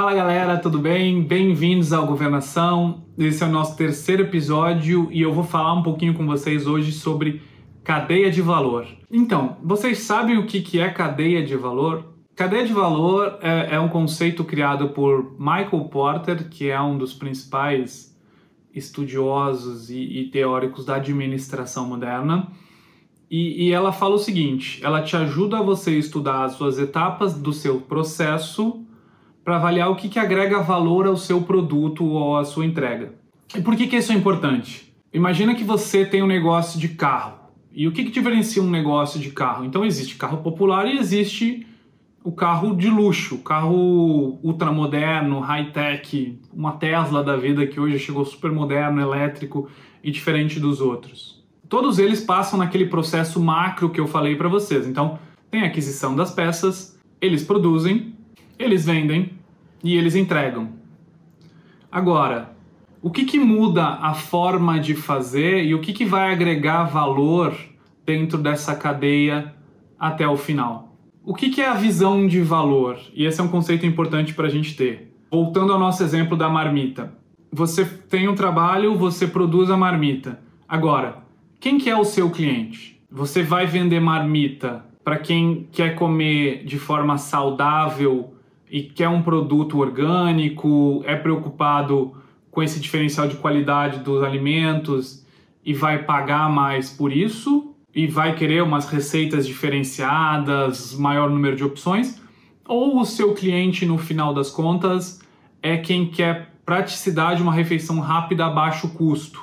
Fala galera, tudo bem? Bem-vindos ao Governação. Esse é o nosso terceiro episódio e eu vou falar um pouquinho com vocês hoje sobre cadeia de valor. Então, vocês sabem o que é cadeia de valor? Cadeia de valor é, é um conceito criado por Michael Porter, que é um dos principais estudiosos e, teóricos da administração moderna. E, ela fala o seguinte: ela te ajuda a você estudar as suas etapas do seu processo para avaliar o que, que agrega valor ao seu produto ou à sua entrega. E por que, que isso é importante? Imagina que você tem um negócio de carro. E o que, que diferencia um negócio de carro? Então existe carro popular e existe o carro de luxo, carro ultramoderno, high-tech, uma Tesla da vida que hoje chegou super moderno, elétrico e diferente dos outros. Todos eles passam naquele processo macro que eu falei para vocês. Então, tem aquisição das peças, eles produzem, eles vendem, e eles entregam. Agora, o que, que muda a forma de fazer e o que, que vai agregar valor dentro dessa cadeia até o final? O que, que é a visão de valor? E esse é um conceito importante para a gente ter. Voltando ao nosso exemplo da marmita. Você tem um trabalho, você produz a marmita. Agora, quem que é o seu cliente? Você vai vender marmita para quem quer comer de forma saudável, e quer um produto orgânico, é preocupado com esse diferencial de qualidade dos alimentos e vai pagar mais por isso e vai querer umas receitas diferenciadas, maior número de opções, ou o seu cliente no final das contas é quem quer praticidade, uma refeição rápida a baixo custo.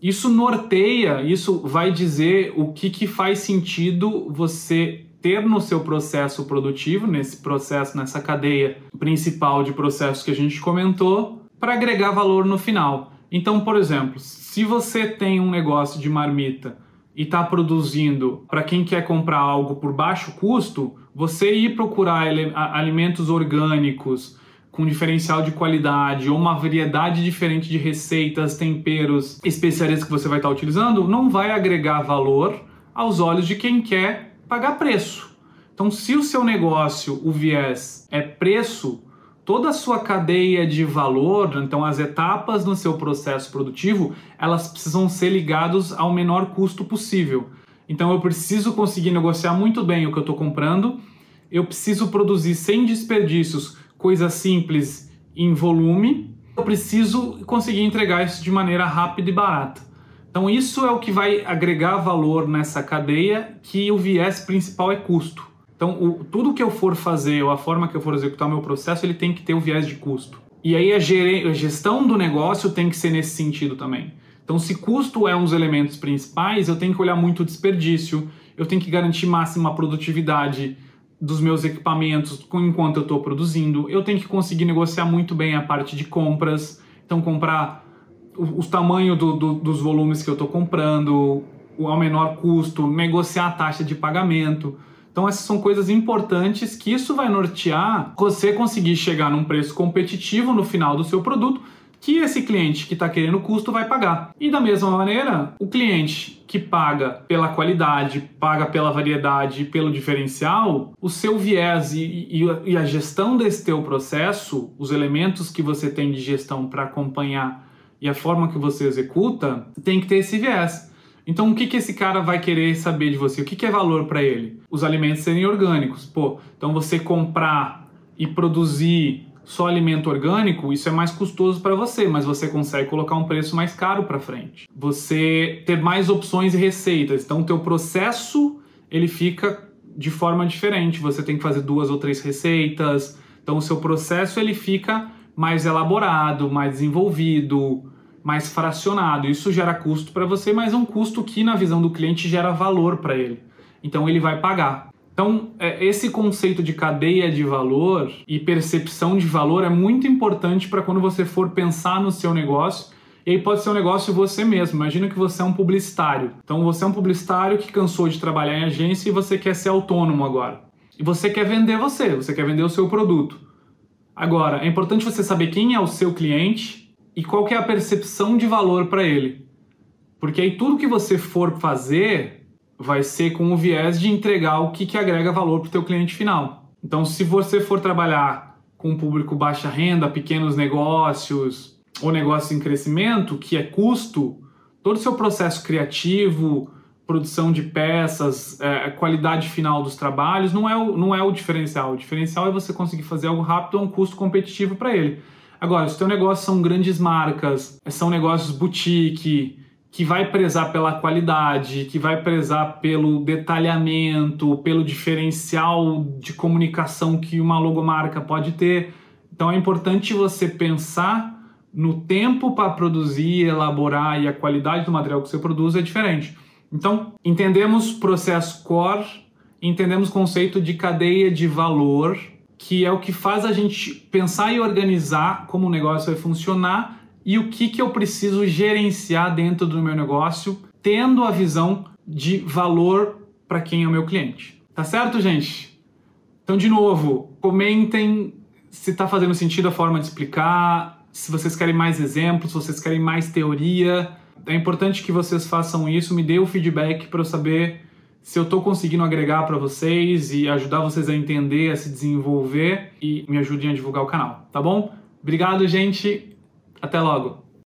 Isso norteia, isso vai dizer o que, que faz sentido você ter no seu processo produtivo, nesse processo, nessa cadeia principal de processos que a gente comentou, para agregar valor no final. Então, por exemplo, se você tem um negócio de marmita e está produzindo para quem quer comprar algo por baixo custo, você ir procurar alimentos orgânicos com diferencial de qualidade ou uma variedade diferente de receitas, temperos, especiarias que você vai estar tá utilizando, não vai agregar valor aos olhos de quem quer pagar preço. Então, se o seu negócio, o viés é preço, toda a sua cadeia de valor, então as etapas no seu processo produtivo, elas precisam ser ligadas ao menor custo possível. Então, eu preciso conseguir negociar muito bem o que eu estou comprando, eu preciso produzir sem desperdícios coisas simples em volume, eu preciso conseguir entregar isso de maneira rápida e barata. Então, isso é o que vai agregar valor nessa cadeia, que o viés principal é custo. Então, o, tudo que eu for fazer ou a forma que eu for executar o meu processo, ele tem que ter o viés de custo. E aí a, a gestão do negócio tem que ser nesse sentido também. Então, se custo é um dos elementos principais, eu tenho que olhar muito o desperdício, eu tenho que garantir máxima produtividade dos meus equipamentos enquanto eu estou produzindo, eu tenho que conseguir negociar muito bem a parte de compras, então comprar os tamanhos do, do, dos volumes que eu estou comprando, ao menor custo, negociar a taxa de pagamento. Então essas são coisas importantes que isso vai nortear você conseguir chegar num preço competitivo no final do seu produto que esse cliente que está querendo custo vai pagar. E da mesma maneira, o cliente que paga pela qualidade, paga pela variedade, pelo diferencial, o seu viés e, e, e a gestão desse teu processo, os elementos que você tem de gestão para acompanhar e a forma que você executa tem que ter esse viés. Então, o que, que esse cara vai querer saber de você? O que, que é valor para ele? Os alimentos serem orgânicos. Pô, então você comprar e produzir só alimento orgânico, isso é mais custoso para você, mas você consegue colocar um preço mais caro para frente. Você ter mais opções e receitas. Então, o teu processo ele fica de forma diferente. Você tem que fazer duas ou três receitas. Então, o seu processo ele fica mais elaborado, mais desenvolvido, mais fracionado. Isso gera custo para você, mas é um custo que, na visão do cliente, gera valor para ele. Então, ele vai pagar. Então, é, esse conceito de cadeia de valor e percepção de valor é muito importante para quando você for pensar no seu negócio. E aí pode ser um negócio você mesmo. Imagina que você é um publicitário. Então, você é um publicitário que cansou de trabalhar em agência e você quer ser autônomo agora. E você quer vender você, você quer vender o seu produto. Agora, é importante você saber quem é o seu cliente e qual que é a percepção de valor para ele. Porque aí tudo que você for fazer vai ser com o viés de entregar o que, que agrega valor para o teu cliente final. Então, se você for trabalhar com público baixa renda, pequenos negócios ou negócios em crescimento, que é custo, todo o seu processo criativo, produção de peças, é, qualidade final dos trabalhos, não é, o, não é o diferencial. O diferencial é você conseguir fazer algo rápido a um custo competitivo para ele. Agora, se o teu negócio são grandes marcas, são negócios boutique, que vai prezar pela qualidade, que vai prezar pelo detalhamento, pelo diferencial de comunicação que uma logomarca pode ter. Então é importante você pensar no tempo para produzir, elaborar e a qualidade do material que você produz é diferente. Então, entendemos processo core, entendemos conceito de cadeia de valor, que é o que faz a gente pensar e organizar como o negócio vai funcionar e o que, que eu preciso gerenciar dentro do meu negócio, tendo a visão de valor para quem é o meu cliente. Tá certo, gente? Então, de novo, comentem se está fazendo sentido a forma de explicar, se vocês querem mais exemplos, se vocês querem mais teoria. É importante que vocês façam isso, me dê o feedback para eu saber se eu estou conseguindo agregar para vocês e ajudar vocês a entender, a se desenvolver e me ajudem a divulgar o canal, tá bom? Obrigado, gente. Até logo!